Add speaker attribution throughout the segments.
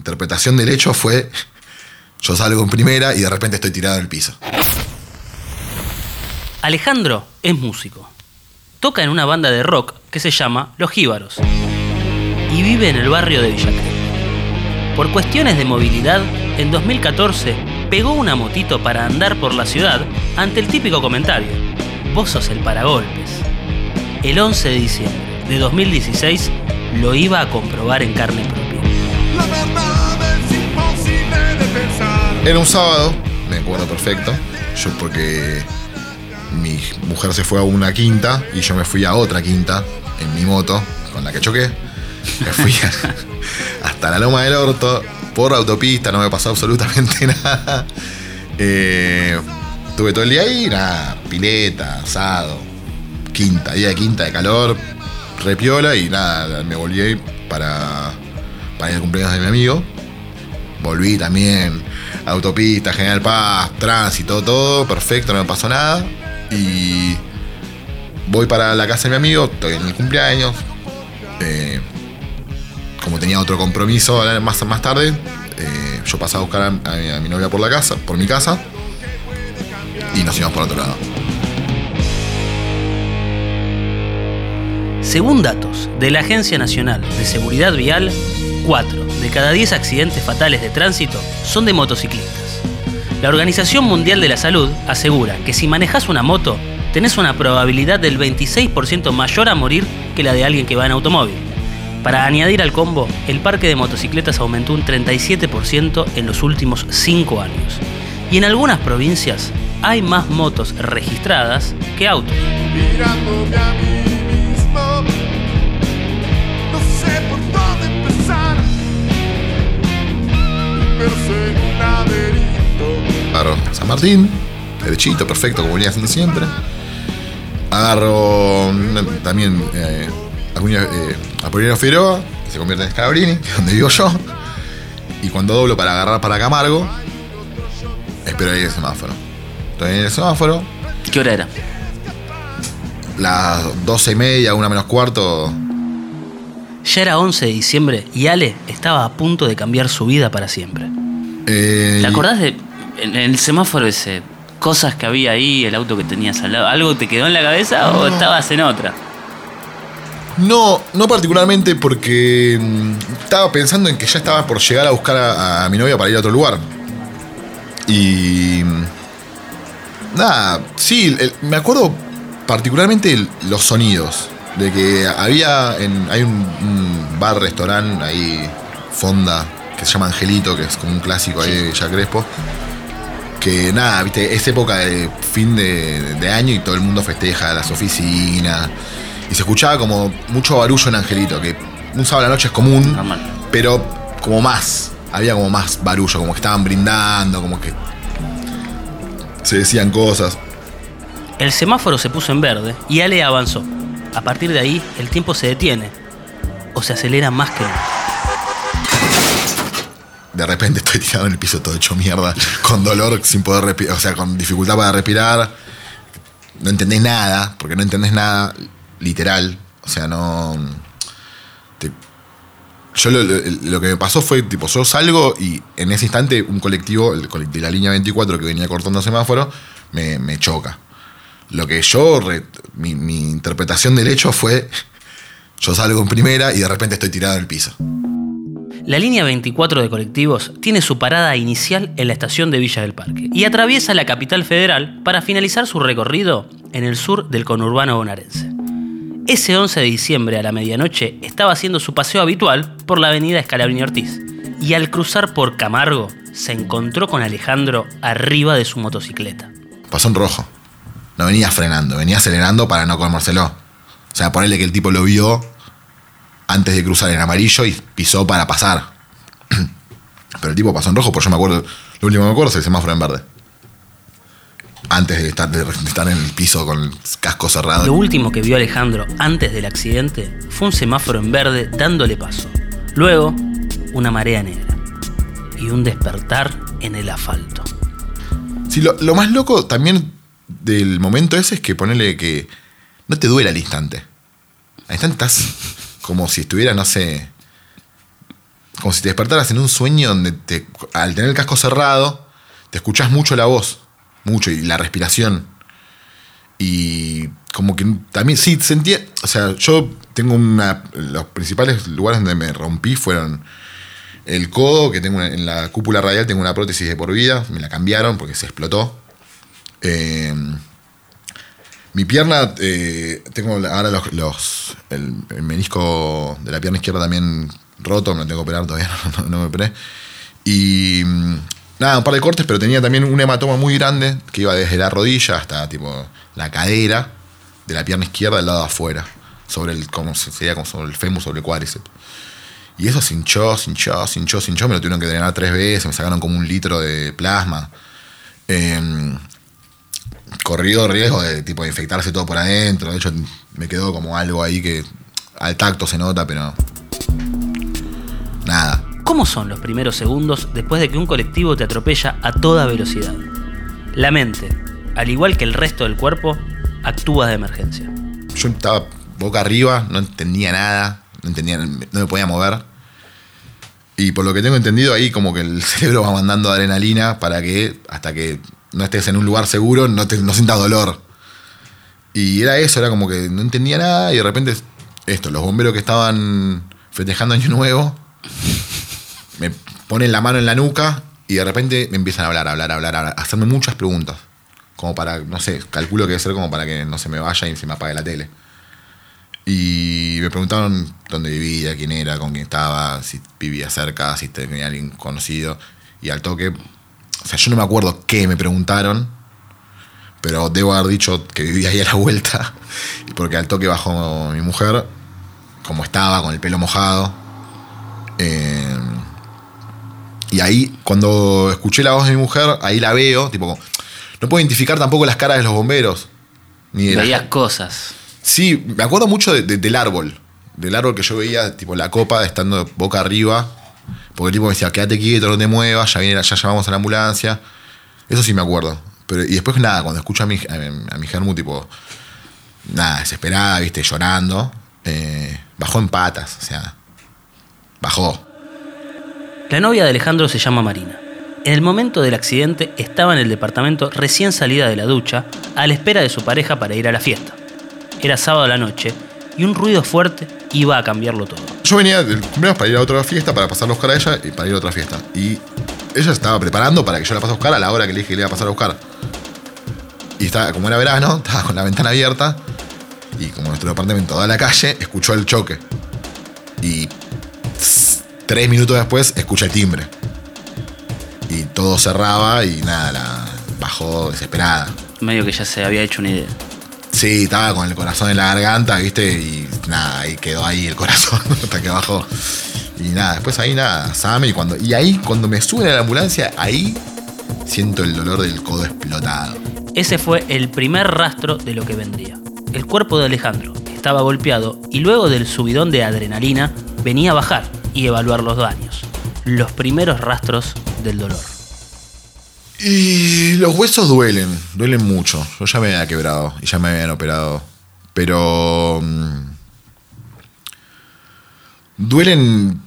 Speaker 1: interpretación del hecho fue, yo salgo en primera y de repente estoy tirado en el piso.
Speaker 2: Alejandro es músico. Toca en una banda de rock que se llama Los Jíbaros y vive en el barrio de Villa Por cuestiones de movilidad, en 2014 pegó una motito para andar por la ciudad ante el típico comentario, vos sos el paragolpes. El 11 de diciembre de 2016 lo iba a comprobar en carne propia.
Speaker 1: Era un sábado, me acuerdo perfecto, yo porque mi mujer se fue a una quinta y yo me fui a otra quinta en mi moto con la que choqué. Me fui hasta la loma del orto por autopista, no me pasó absolutamente nada. Eh, tuve todo el día ahí, nada, pileta, asado, quinta, día de quinta de calor, repiola y nada, me volví para, para ir al cumpleaños de mi amigo. Volví también, autopista, General Paz, tránsito, todo, perfecto, no me pasó nada. Y voy para la casa de mi amigo, estoy en el cumpleaños. Eh, como tenía otro compromiso más, más tarde, eh, yo pasé a buscar a, mi, novia por la casa, por mi casa, y nos íbamos por otro lado.
Speaker 2: Según datos de la Agencia Nacional de Seguridad Vial, 4 de cada 10 accidentes fatales de tránsito son de motociclistas. La Organización Mundial de la Salud asegura que si manejas una moto, tenés una probabilidad del 26% mayor a morir que la de alguien que va en automóvil. Para añadir al combo, el parque de motocicletas aumentó un 37% en los últimos 5 años. Y en algunas provincias hay más motos registradas que autos.
Speaker 1: Agarro San Martín, derechito, perfecto, como venía haciendo siempre. Agarro también eh, eh, Apolinario Figueroa, que se convierte en Scalabrini, que es donde vivo yo. Y cuando doblo para agarrar para Camargo, espero ahí el semáforo. Estoy en el semáforo.
Speaker 2: ¿Qué hora era?
Speaker 1: Las doce y media, una menos cuarto.
Speaker 2: Ya era 11 de diciembre y Ale estaba a punto de cambiar su vida para siempre.
Speaker 3: Eh, ¿Te acordás de en el semáforo ese? Cosas que había ahí, el auto que tenías al lado. ¿Algo te quedó en la cabeza o estabas en otra?
Speaker 1: No, no particularmente porque mm, estaba pensando en que ya estaba por llegar a buscar a, mi novia para ir a otro lugar. Y. Mm, nada, sí, me acuerdo particularmente los sonidos. De que había. En, hay un, bar, restaurante ahí, Fonda, que se llama Angelito, que es como un clásico ahí de Jack Crespo. Que nada, viste, es época de fin de, de año y todo el mundo festeja las oficinas y se escuchaba como mucho barullo en Angelito, que un sábado a la noche es común, pero como más, había como más barullo, como que estaban brindando, como que se decían cosas.
Speaker 2: El semáforo se puso en verde y Ale avanzó. A partir de ahí, el tiempo se detiene o se acelera más que nunca.
Speaker 1: De repente estoy tirado en el piso todo hecho mierda, con dolor, sin poder respirar, o sea, con dificultad para respirar. No entendés nada, porque no entendés nada literal. O sea, no. yo lo, que me pasó fue, tipo, yo salgo y en ese instante un colectivo, el de la línea 24 que venía cortando semáforo, me, choca. Lo que yo, mi, mi interpretación del hecho fue, yo salgo en primera y de repente estoy tirado en el piso.
Speaker 2: La línea 24 de colectivos tiene su parada inicial en la estación de Villa del Parque y atraviesa la capital federal para finalizar su recorrido en el sur del conurbano bonaerense. Ese 11 de diciembre a la medianoche estaba haciendo su paseo habitual por la avenida Escalabrini Ortiz y al cruzar por Camargo se encontró con Alejandro arriba de su motocicleta.
Speaker 1: Pasó en rojo. No venía frenando, venía acelerando para no comérselo. O sea, ponerle que el tipo lo vio antes de cruzar en amarillo y pisó para pasar. Pero el tipo pasó en rojo, por yo me acuerdo, lo último que me acuerdo es el semáforo en verde antes de estar, de estar en el piso con el casco cerrado.
Speaker 2: Lo último que vio Alejandro antes del accidente fue un semáforo en verde dándole paso. Luego, una marea negra. Y un despertar en el asfalto.
Speaker 1: Sí, lo, lo más loco también del momento ese es que ponele que no te duele al instante. Al instante estás como si estuviera, no sé, como si te despertaras en un sueño donde te, al tener el casco cerrado, te escuchás mucho la voz, mucho, y la respiración. Y como que también, sí, sentía, o sea, yo tengo una, los principales lugares donde me rompí fueron el codo, que tengo una- en la cúpula radial tengo una prótesis de por vida, me la cambiaron porque se explotó. Eh, mi pierna, eh, tengo ahora los, los- el, menisco de la pierna izquierda también roto, me lo tengo que operar todavía, no, me operé. Y mm, nada, un par de cortes, pero tenía también un hematoma muy grande que iba desde la rodilla hasta tipo la cadera de la pierna izquierda del lado de afuera, sobre el, como se- sería como sobre el fémur, sobre el cuádriceps. Y eso se hinchó, se hinchó, se hinchó, se hinchó, me lo tuvieron que drenar tres veces, me sacaron como un litro de plasma. Eh, corrido riesgo de tipo de infectarse todo por adentro. De hecho, me quedó como algo ahí que al tacto se nota, pero. Nada.
Speaker 2: ¿Cómo son los primeros segundos después de que un colectivo te atropella a toda velocidad? La mente, al igual que el resto del cuerpo, actúa de emergencia.
Speaker 1: Yo estaba boca arriba, no entendía nada, no entendía, no me podía mover. Y por lo que tengo entendido, ahí como que el cerebro va mandando adrenalina para que hasta que no estés en un lugar seguro no, te, no sientas dolor. Y era eso, era como que no entendía nada y de repente esto, los bomberos que estaban festejando Año Nuevo me ponen la mano en la nuca y de repente me empiezan a hablar, a hablar, a hablar, a hacerme muchas preguntas. Como para, no sé, calculo que debe ser como para que no se me vaya y se me apague la tele. Y me preguntaron dónde vivía, quién era, con quién estaba, si vivía cerca, si tenía alguien conocido. Y al toque, o sea, yo no me acuerdo qué me preguntaron, pero debo haber dicho que vivía ahí a la vuelta. Porque al toque bajó mi mujer, como estaba, con el pelo mojado. Eh, y ahí, cuando escuché la voz de mi mujer, ahí la veo, tipo, no puedo identificar tampoco las caras de los bomberos. Ni de
Speaker 3: Veías cosas.
Speaker 1: Sí, me acuerdo mucho de- de- del árbol. Del árbol que yo veía, tipo la copa, estando boca arriba. Porque el tipo me decía, quédate quieto, no te muevas, ya, viene, ya llamamos a la ambulancia. Eso sí me acuerdo. Pero, y después nada, cuando escucho a mi, a, mi- tipo, nada, desesperada, viste, llorando, eh, bajó en patas, o sea, bajó.
Speaker 2: La novia de Alejandro se llama Marina. En el momento del accidente estaba en el departamento recién salida de la ducha, a la espera de su pareja para ir a la fiesta. Era sábado a la noche y un ruido fuerte iba a cambiarlo todo.
Speaker 1: Yo venía del cumpleaños para ir a otra fiesta, para pasarla a buscar a ella y para ir a otra fiesta. Y ella estaba preparando para que yo la pase a buscar a la hora que le dije que le iba a pasar a buscar. Y estaba, como era verano, estaba con la ventana abierta y como nuestro departamento da a la calle, escuchó el choque. Y tss, tres minutos después escucha el timbre. Y todo cerraba y nada, la bajó desesperada.
Speaker 3: Medio que ya se había hecho una idea.
Speaker 1: Sí, estaba con el corazón en la garganta, ¿viste? Y nada, ahí quedó ahí el corazón hasta que bajó. Y nada, después ahí nada, Sam, y cuando. Y ahí, cuando me suben a la ambulancia, ahí siento el dolor del codo explotado.
Speaker 2: Ese fue el primer rastro de lo que vendría. El cuerpo de Alejandro estaba golpeado y luego del subidón de adrenalina venía a bajar y evaluar los daños. Los primeros rastros del dolor.
Speaker 1: Y los huesos duelen, duelen mucho. Yo ya me había quebrado y ya me habían operado. Pero. mm, duelen,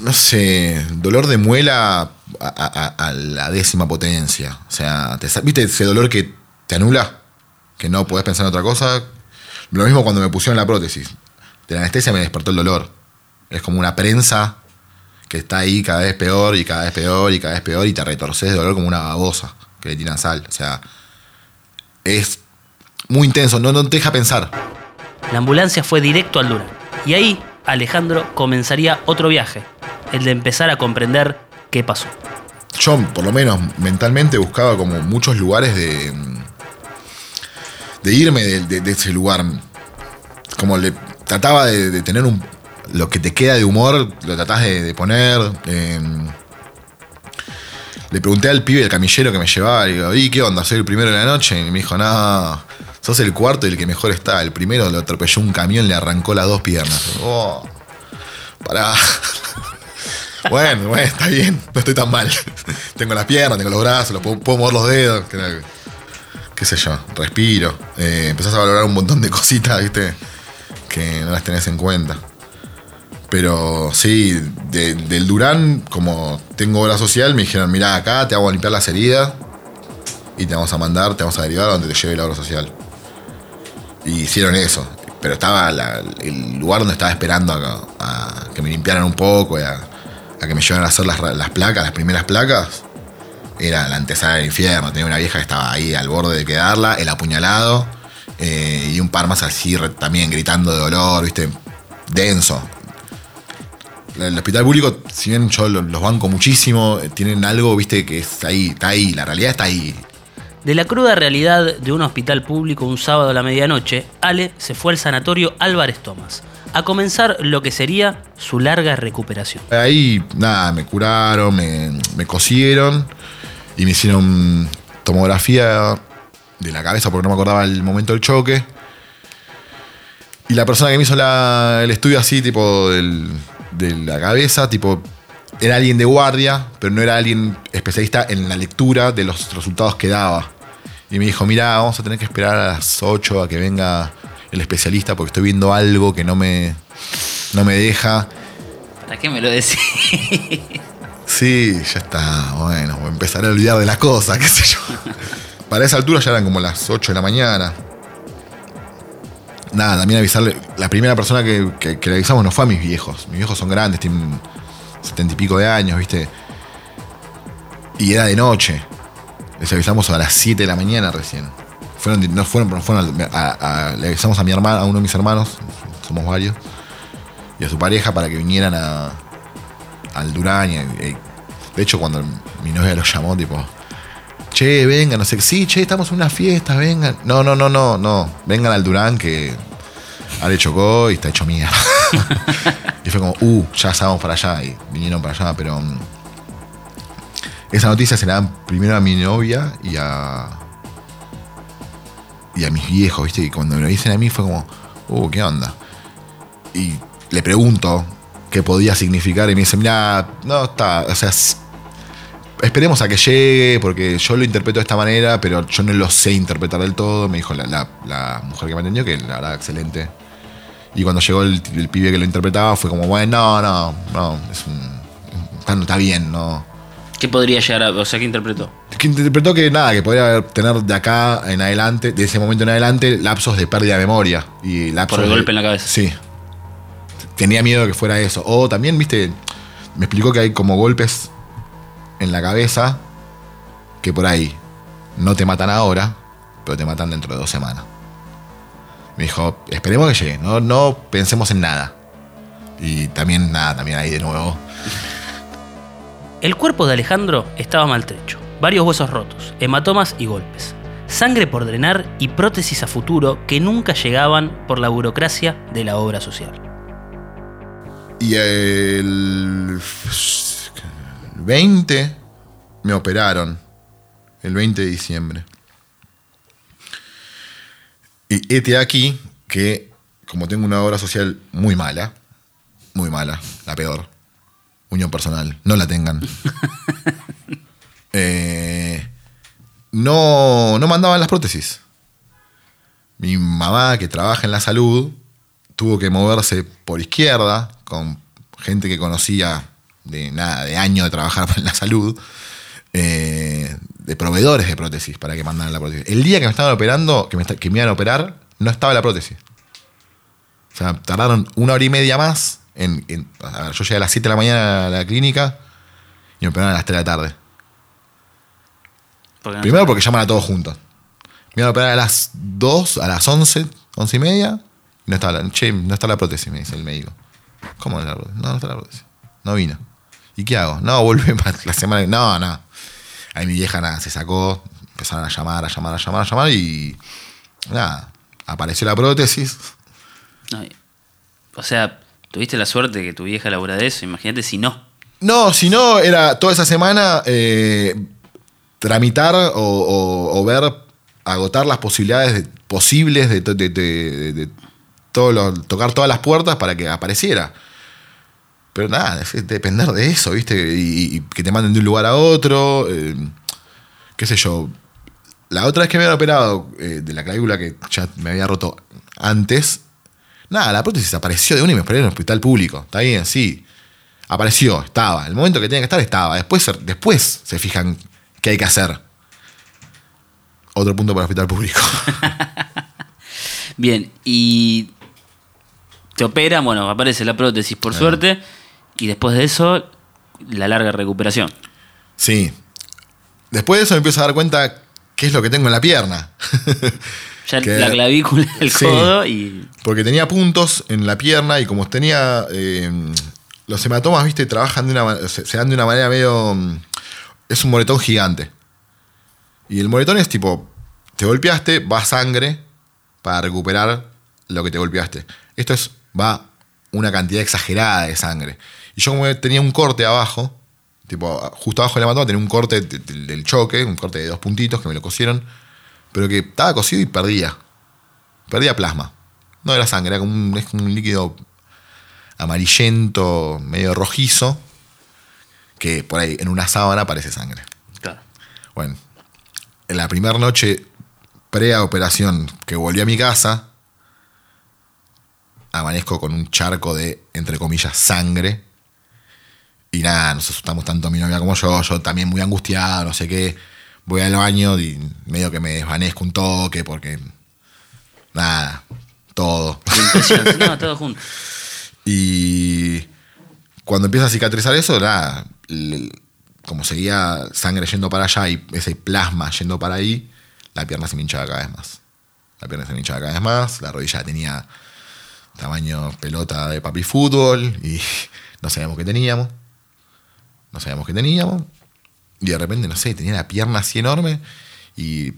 Speaker 1: no sé, dolor de muela a, la décima potencia. O sea, ¿viste ese dolor que te anula? Que no podés pensar en otra cosa. Lo mismo cuando me pusieron la prótesis. De la anestesia me despertó el dolor. Es como una prensa que está ahí cada vez peor y cada vez peor y cada vez peor y te retorces de dolor como una babosa que le tiran sal. O sea, es muy intenso, no, no te deja pensar.
Speaker 2: La ambulancia fue directo al Durán. Y ahí Alejandro comenzaría otro viaje, el de empezar a comprender qué pasó.
Speaker 1: Yo, por lo menos mentalmente, buscaba como muchos lugares de. de irme de, de- de ese lugar. Como le trataba de, de tener un. Lo que te queda de humor, lo tratás de, de poner. eh, le pregunté al pibe, el camillero que me llevaba, le digo, ¿y qué onda? ¿Soy el primero de la noche? Y me dijo, no, sos el cuarto y el que mejor está. El primero lo atropelló un camión, le arrancó las dos piernas. Oh, pará. Bueno, bueno, está bien, no estoy tan mal. tengo las piernas, tengo los brazos, los puedo, mover los dedos. Qué sé yo, respiro. Eh, empezás a valorar un montón de cositas, ¿viste? Que no las tenés en cuenta. Pero sí, de- del Durán, como tengo obra social, me dijeron, mirá, acá te a limpiar las heridas y te vamos a mandar, te vamos a derivar a donde te lleve la obra social. Y hicieron eso. Pero estaba el lugar donde estaba esperando a, a que me limpiaran un poco, a, que me llevaran a hacer las, las placas, las primeras placas. Era la antesala del infierno. Tenía una vieja que estaba ahí al borde de quedarla, el apuñalado, eh, y un par más así también gritando de dolor, ¿viste? Denso. El hospital público, si bien yo lo- los banco muchísimo, eh, tienen algo, viste, que es ahí, está ahí, la realidad está ahí.
Speaker 2: De la cruda realidad de un hospital público un sábado a la medianoche, Ale se fue al sanatorio Álvarez Tomás a comenzar lo que sería su larga recuperación.
Speaker 1: Ahí, nada, me curaron, me, me cosieron y me hicieron tomografía de la cabeza porque no me acordaba el momento del choque. Y la persona que me hizo la- el estudio así, tipo, del- de la cabeza, tipo, era alguien de guardia, pero no era alguien especialista en la lectura de los resultados que daba. Y me dijo, mira, vamos a tener que esperar a las 8 a que venga el especialista porque estoy viendo algo que no me, no me deja.
Speaker 3: ¿Para qué me lo decís?
Speaker 1: Sí, ya está, bueno, voy a empezar a olvidar de las cosas, qué sé yo. Para esa altura ya eran como las 8 de la mañana. Nada, también avisarle. La primera persona que, que- le avisamos no fue a mis viejos. Mis viejos son grandes, tienen setenta y pico de años, ¿viste? Y era de noche. Les avisamos a las 7 de la mañana recién. Fueron, no fueron, pero fueron le avisamos a mi hermano, a uno de mis hermanos, somos varios, y a su pareja para que vinieran a, al Durán. y- de hecho, cuando mi novia lo llamó, tipo, che, vengan, no sé, sí, che, estamos en una fiesta, vengan. No, no, no, no, no, vengan al Durán que Ale chocó y está hecho mierda. y fue como, uh, ya estábamos para allá y vinieron para allá, pero mm, esa noticia se la dan primero a mi novia y a y a mis viejos, ¿viste? Y cuando me lo dicen a mí fue como, uh, ¿qué onda? Y le pregunto qué podía significar y me dice, mira, no está, o sea, esperemos a que llegue porque yo lo interpreto de esta manera, pero yo no lo sé interpretar del todo, me dijo la, la- la mujer que me atendió, que la verdad excelente. Y cuando llegó el, el pibe que lo interpretaba fue como, bueno, no, no, no, es un, está, está bien, no.
Speaker 3: ¿Qué podría llegar a.? O sea, ¿qué interpretó?
Speaker 1: Que interpretó que nada, que podría tener de acá en adelante, de ese momento en adelante, lapsos de pérdida de memoria. Y lapsos
Speaker 3: Por el
Speaker 1: de-
Speaker 3: golpe en la cabeza.
Speaker 1: Sí. Tenía miedo de que fuera eso. O también, viste, me explicó que hay como golpes en la cabeza que por ahí no te matan ahora, pero te matan dentro de dos semanas. Me dijo, esperemos que llegue, no, no pensemos en nada. Y también, nada, también ahí de nuevo.
Speaker 2: El cuerpo de Alejandro estaba maltrecho, varios huesos rotos, hematomas y golpes, sangre por drenar y prótesis a futuro que nunca llegaban por la burocracia de la obra social.
Speaker 1: Y el 20 me operaron. El 20 de diciembre. Y este aquí que, como tengo una obra social muy mala, muy mala, la peor, unión personal, no la tengan. Eh, no, no mandaban las prótesis. Mi mamá, que trabaja en la salud, tuvo que moverse por izquierda con gente que conocía de nada, de años de trabajar en la salud, eh, de proveedores de prótesis para que mandaran la prótesis. El día que me estaban operando, que me, que me iban a operar, no estaba la prótesis. O sea, tardaron una hora y media más. En, en- a ver, yo llegué a las 7 de la mañana a la clínica y me operaron a las 3 de la tarde.
Speaker 3: No-
Speaker 1: Primero porque llaman a todos juntos. Me iban a operar a las 2, a las 11, 11 y media. Y no está la, che, no está la prótesis, me dice el médico. ¿Cómo no está la prótesis? No, no está la prótesis. No vino. ¿Y qué hago? No, vuelve la semana. No, no. Ahí mi vieja nada, se sacó. Empezaron a llamar, a llamar, a llamar, a llamar. Y nada, apareció la prótesis.
Speaker 3: no, o sea, tuviste la suerte que tu vieja labura de eso. Imagínate si no.
Speaker 1: No, si no, era toda esa semana eh, tramitar o, o- o ver, agotar las posibilidades de- posibles de, de- de- de- de todo lo- tocar todas las puertas para que apareciera. Pero nada, es depender de eso, ¿viste? Y, y que te manden de un lugar a otro. eh, qué sé yo. La otra vez que me habían operado eh, de la clavícula que ya me había roto antes, Nada, la prótesis apareció de una y me esperé en el hospital público. Está bien, sí. Apareció, estaba. El momento que tenía que estar, estaba. Después, después se fijan qué hay que hacer. Otro punto para el hospital público.
Speaker 3: Bien, y te operan, bueno, aparece la prótesis por suerte, y después de eso, la larga recuperación.
Speaker 1: Sí. Después de eso me empiezo a dar cuenta qué es lo que tengo en la pierna.
Speaker 3: Ya
Speaker 1: Que-
Speaker 3: la clavícula, el
Speaker 1: Sí.
Speaker 3: codo y.
Speaker 1: Porque tenía puntos en la pierna y como tenía. eh, los hematomas, viste, trabajan de una se, se dan de una manera medio. mm, Es un moretón gigante. Y el moretón es tipo. Te golpeaste, va sangre para recuperar lo que te golpeaste. Esto es. Va una cantidad exagerada de sangre. Y yo, como tenía un corte abajo, tipo, justo abajo del hematoma, tenía un corte de- de- del choque, un corte de dos puntitos que me lo cosieron, pero que estaba cosido y perdía. Perdía plasma. No era sangre, era como un, es como un líquido amarillento, medio rojizo, que por ahí en una sábana parece sangre.
Speaker 3: Claro.
Speaker 1: Bueno, en la primera noche pre-operación que volví a mi casa, amanezco con un charco de, entre comillas, sangre. Y nada, nos asustamos tanto mi novia como yo, yo también muy angustiado, no sé qué. Voy al baño y medio que me desvanezco un toque porque... Nada, todo.
Speaker 3: No, todo junto.
Speaker 1: Y cuando empieza a cicatrizar eso, nada, como seguía sangre yendo para allá y ese plasma yendo para ahí, la pierna se me hinchaba cada vez más. La pierna se me hinchaba cada vez más, la rodilla tenía tamaño pelota de papi fútbol y no sabíamos qué teníamos. No sabíamos qué teníamos. Y de repente, no sé, tenía la pierna así enorme y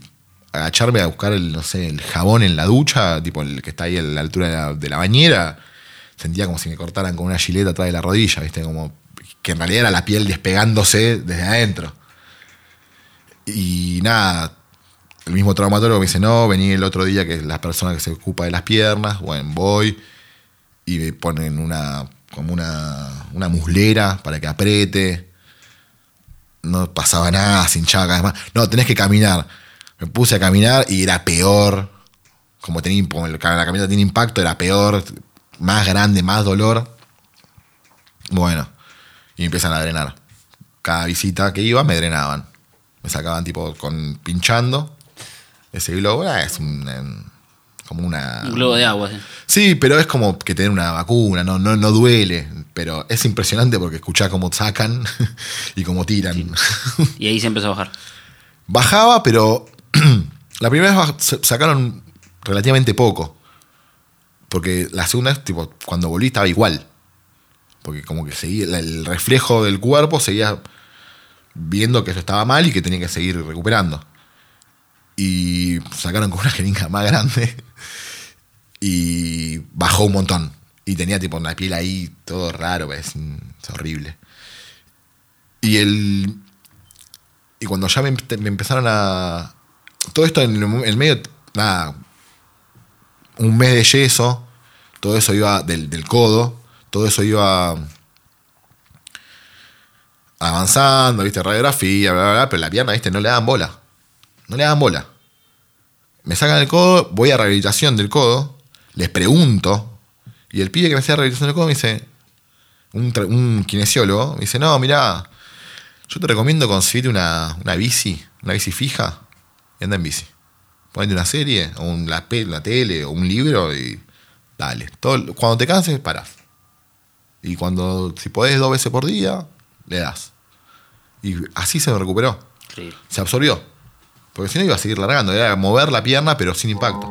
Speaker 1: agacharme a buscar el, no sé, el jabón en la ducha, tipo el que está ahí a la altura de la, bañera, sentía como si me cortaran con una gileta atrás de la rodilla, ¿viste? Como que en realidad era la piel despegándose desde adentro. Y nada, el mismo traumatólogo me dice, no, vení el otro día que es la persona que se ocupa de las piernas, bueno, voy y me ponen una, como una, una muslera para que apriete. No pasaba nada, se hinchaba cada vez más. No, tenés que caminar. Me puse a caminar y era peor. Como, tenía, como la caminata tiene impacto, era peor. Más grande, más dolor. Bueno, y empiezan a drenar. Cada visita que iba me drenaban. Me sacaban tipo con pinchando. Ese globo ah, es un, em, como una...
Speaker 3: Un globo de agua. sí.
Speaker 1: Sí, pero es como que tener una vacuna, no, no, no duele. Pero es impresionante porque escuchás cómo sacan y cómo tiran.
Speaker 3: Y ahí se empezó a bajar.
Speaker 1: Bajaba, pero la primera vez sacaron relativamente poco. Porque la segunda vez, tipo, cuando volví estaba igual. Porque como que seguía, el reflejo del cuerpo seguía viendo que eso estaba mal y que tenía que seguir recuperando. Y sacaron con una jeringa más grande y bajó un montón. Y tenía tipo una piel ahí, todo raro, es, es horrible. Y el, y cuando ya me, empe- me empezaron a. Todo esto en el, medio. Nada. Un mes de yeso. Todo eso iba del, del codo. Todo eso iba. Avanzando, viste, radiografía, bla, bla, bla. Pero la pierna, viste, no le daban bola. No le daban bola. Me sacan el codo, voy a rehabilitación del codo. Les pregunto. Y el pibe que me hacía rehabilitación del codo me dice. Un, un kinesiólogo. Me dice, no, mirá. Yo te recomiendo conseguirte una, una bici, una bici fija, y anda en bici. Ponete una serie, o un- la, la tele, o un libro, y dale. Todo, cuando te canses, parás. Y cuando, si podés dos veces por día, le das. Y así se me recuperó. Se absorbió. Porque si no iba a seguir largando, era mover la pierna, pero sin impacto.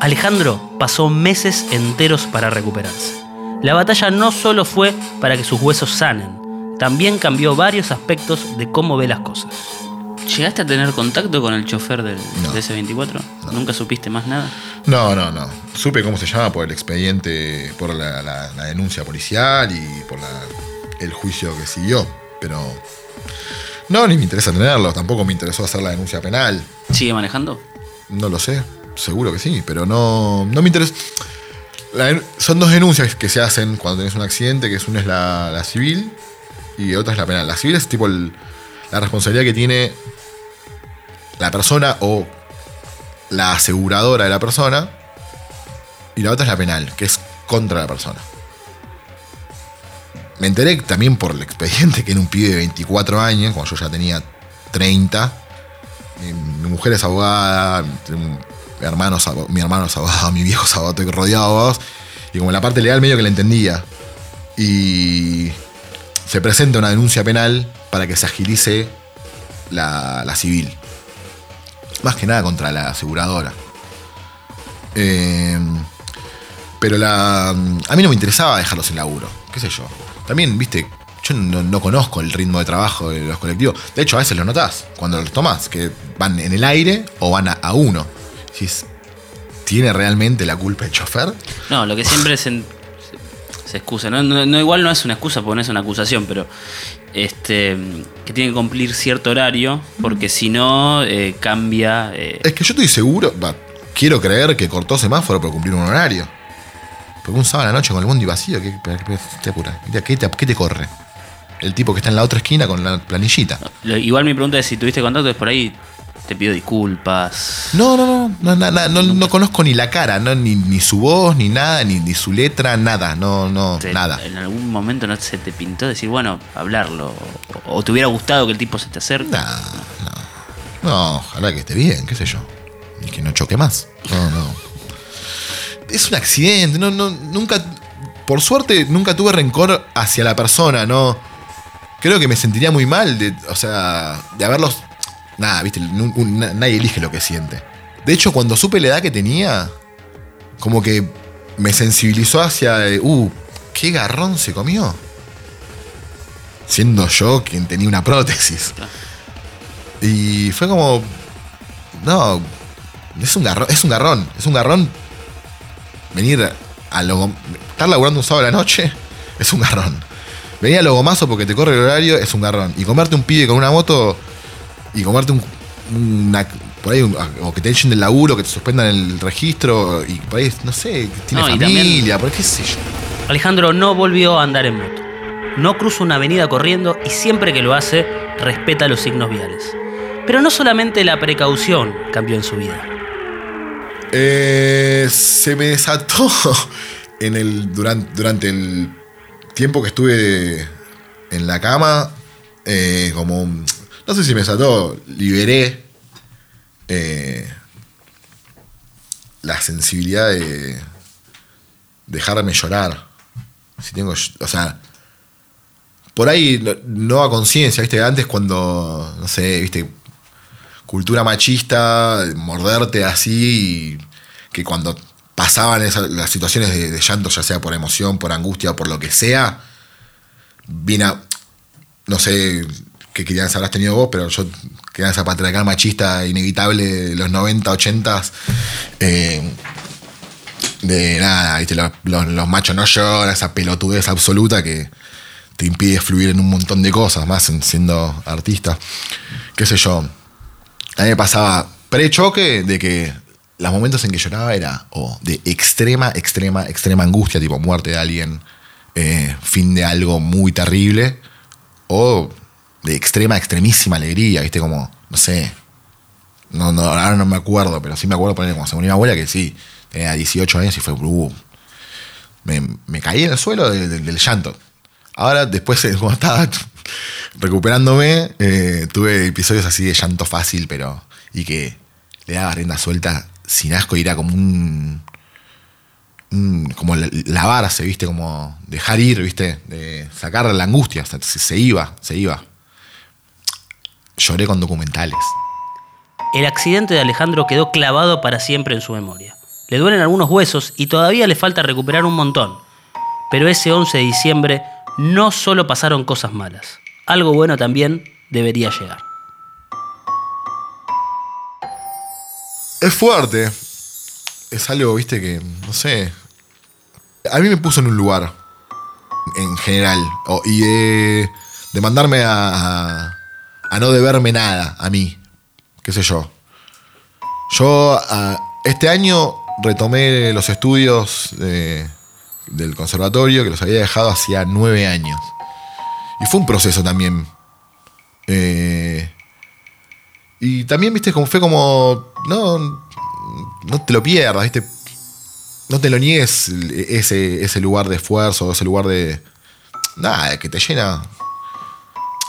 Speaker 2: Alejandro pasó meses enteros para recuperarse. La batalla no solo fue para que sus huesos sanen, también cambió varios aspectos de cómo ve las cosas.
Speaker 3: ¿Llegaste a tener contacto con el chofer del,
Speaker 1: No.
Speaker 3: de ese 24? ¿Nunca supiste más nada?
Speaker 1: No, no, no. Supe cómo se llama por el expediente, por la, la- la denuncia policial y por la- el juicio que siguió. Pero no, ni me interesa tenerlo. Tampoco me interesó hacer la denuncia penal.
Speaker 3: ¿Sigue manejando?
Speaker 1: No lo sé. Seguro que sí, pero no, no me interesa. La son dos denuncias que se hacen cuando tenés un accidente, que es una es la, la civil y otra es la penal. La civil es tipo el- la responsabilidad que tiene la persona o la aseguradora de la persona y la otra es la penal, que es contra la persona. Me enteré también por el expediente que era un pibe de 24 años, cuando yo ya tenía 30. Mi, mi mujer es abogada, mi hermano, es abogado, mi viejo es abogado, estoy rodeado de abogados. Y como la parte legal medio que la entendía. Y se presenta una denuncia penal para que se agilice la, civil. Más que nada contra la aseguradora. Eh, pero la, a mí no me interesaba dejarlos en laburo. ¿Qué sé yo? También, viste, yo no, no conozco el ritmo de trabajo de los colectivos. De hecho, a veces lo notás cuando los tomás, que van en el aire o van a, a uno. ¿Tiene realmente la culpa el chofer?
Speaker 3: No, lo que siempre se, se excusa. ¿no? No, no, igual no es una excusa porque no es una acusación, pero este que tiene que cumplir cierto horario porque si no eh, cambia. eh,
Speaker 1: Es que yo estoy seguro, va, quiero creer que cortó semáforo por cumplir un horario. Porque un sábado a la noche con el bondi vacío, ¿qué, te apura? ¿Qué te, qué te corre? El tipo que está en la otra esquina con la planillita.
Speaker 3: igual mi pregunta es si tuviste contacto, es por ahí te pido disculpas.
Speaker 1: No, no, no, no, no, no, no, no conozco ni la cara, no, ni, ni su voz, ni nada, ni, ni su letra, nada, no, no, nada.
Speaker 3: En algún momento no se te pintó decir, bueno, hablarlo. O, o te hubiera gustado que el tipo se te acerque.
Speaker 1: No, no. No, ojalá que esté bien, qué sé yo. Y que no choque más. No, no. Es un accidente, no, no, nunca. Por suerte, nunca tuve rencor hacia la persona, no. Creo que me sentiría muy mal de, o sea, de haberlos. Nada, viste, un- nadie elige lo que siente. De hecho, cuando supe la edad que tenía, como que me sensibilizó hacia, eh, uh, qué garrón se comió. Siendo yo quien tenía una prótesis. Y fue como. No. Es un garrón. Es un garrón. Es un garrón. Venir a logo. Estar laburando un sábado a la noche. Es un garrón. Venir a logomazo porque te corre el horario. Es un garrón. Y comerte un pibe con una moto. Y comerte un. Una, por ahí, un- o que te echen del laburo, que te suspendan el registro. Y por ahí, no sé, tiene
Speaker 3: No,
Speaker 1: familia. por qué sé yo.
Speaker 2: Alejandro no volvió a andar en moto. No cruza una avenida corriendo y siempre que lo hace, respeta los signos viales. Pero no solamente la precaución cambió en su vida.
Speaker 1: Eh, se me desató en el, durante, durante el tiempo que estuve en la cama. eh, como. No sé si me desató, liberé eh, la sensibilidad de dejarme llorar. Si tengo. O sea. Por ahí no, no a conciencia, ¿viste? Antes cuando. No sé, ¿viste? cultura machista, morderte así, y que cuando pasaban esas, las situaciones de, llanto, ya sea por emoción, por angustia o por lo que sea, vine a, no sé qué crianza habrás tenido vos, pero yo, crianza patriarcal machista inevitable de los 90, 80, eh, de nada, ¿viste? Los, los- los machos no lloran, esa pelotudez absoluta que te impide fluir en un montón de cosas, más en- siendo artista, qué sé yo. A mí me pasaba pre-choque de que los momentos en que lloraba era o de extrema, extrema, extrema angustia, tipo muerte de alguien, eh, fin de algo muy terrible, o de extrema, extremísima alegría, ¿viste? Como, no sé, no, no, ahora no me acuerdo, pero sí me acuerdo poner cuando se mi abuela que sí, tenía 18 años y fue, uh, me, me caí en el suelo de- de- del llanto. Ahora, después, cuando estaba recuperándome, eh, tuve episodios así de llanto fácil, pero. y que le daba rienda suelta sin asco y era como un. un- como la- lavarse, ¿viste? Como dejar ir, ¿viste? De sacar la angustia. se iba, se iba. Lloré con documentales.
Speaker 2: El accidente de Alejandro quedó clavado para siempre en su memoria. Le duelen algunos huesos y todavía le falta recuperar un montón. Pero ese 11 de diciembre no solo pasaron cosas malas. Algo bueno también debería llegar.
Speaker 1: Es fuerte. Es algo, viste, que, no sé. A mí me puso en un lugar. En general. y de, de mandarme a, a, no deberme nada a mí. Qué sé yo. Yo este año retomé los estudios de- del conservatorio que los había dejado hacía nueve años. Y fue un proceso también. Eh, y también, viste, como fue como. No, no te lo pierdas, viste. no te lo niegues ese, ese lugar de esfuerzo, ese lugar de. Nada, que te llena.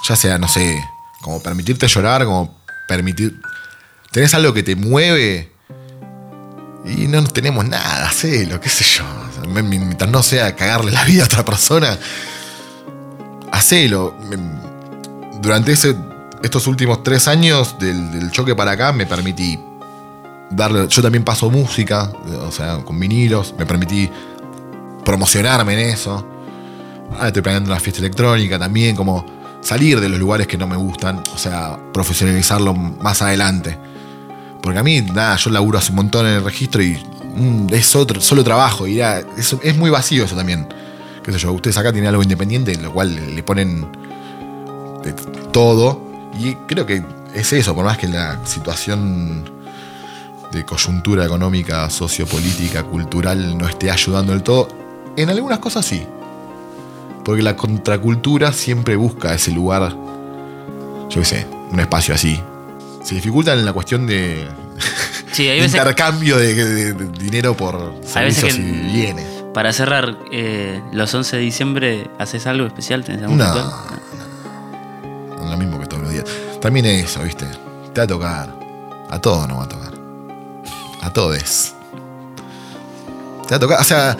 Speaker 1: Ya sea, no sé, como permitirte llorar, como permitir. Tenés algo que te mueve y no tenemos nada, lo qué sé yo. Mientras no sea cagarle la vida a otra persona, hacelo. Durante ese, estos últimos tres años del, choque para acá me permití darle. Yo también paso música, o sea, con vinilos, me permití promocionarme en eso. Ahora estoy planeando una fiesta electrónica también, como salir de los lugares que no me gustan, o sea, profesionalizarlo más adelante. Porque a mí, nada, yo laburo hace un montón en el registro y mm, es otro, solo trabajo. Y es, muy vacío eso también. Qué sé yo, ustedes acá tienen algo independiente, en lo cual le ponen todo. Y creo que es eso, por más que la situación de coyuntura económica, sociopolítica, cultural no esté ayudando del todo, en algunas cosas sí. Porque la contracultura siempre busca ese lugar, yo qué sé, un espacio así, se dificultan en la cuestión de intercambio de, dinero por servicios y bienes.
Speaker 3: Para cerrar, eh, los 11 de diciembre, ¿haces algo especial? ¿Tenés algún
Speaker 1: no, no, También eso, ¿viste? Te va a tocar. A todos nos va a tocar. A todos. Te va a tocar. O sea,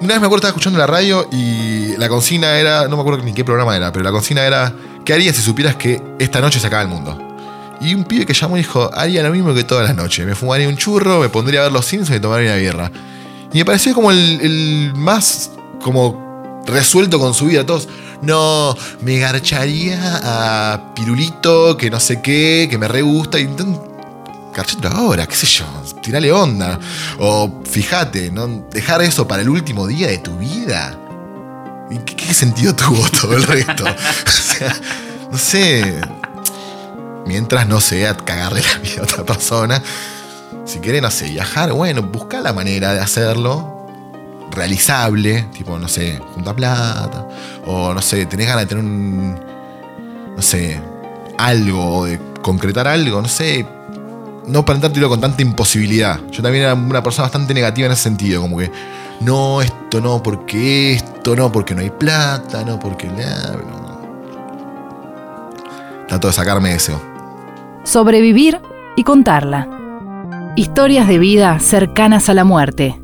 Speaker 1: una vez me acuerdo estaba escuchando la radio y la consigna era, no me acuerdo ni qué programa era, pero la consigna era, ¿qué harías si supieras que esta noche se acaba el mundo? Y un pibe que llamó dijo, haría lo mismo que todas las noches. Me fumaría un churro, me pondría a ver los Simpsons y tomaría una guerra. Y me pareció como el, más como resuelto con su vida. Todos, no, me garcharía a Pirulito, que no sé qué, que me re gusta. Y garchate ahora, qué sé yo, tirale onda. O fíjate, ¿no? dejar eso para el último día de tu vida. ¿Y qué, sentido tuvo todo el resto? o sea, no sé mientras no sea cagarle la vida a otra persona. Si querés, no sé, viajar, bueno, busca la manera de hacerlo realizable, tipo, no sé, junta plata, o no sé, tenés ganas de tener un, no sé, algo, de concretar algo, no sé, no plantártelo con tanta imposibilidad. Yo también era una persona bastante negativa en ese sentido, como que, no, esto no, porque esto no, porque no hay plata, no, porque... No. Trato de sacarme eso
Speaker 4: sobrevivir y contarla. Historias de vida cercanas a la muerte.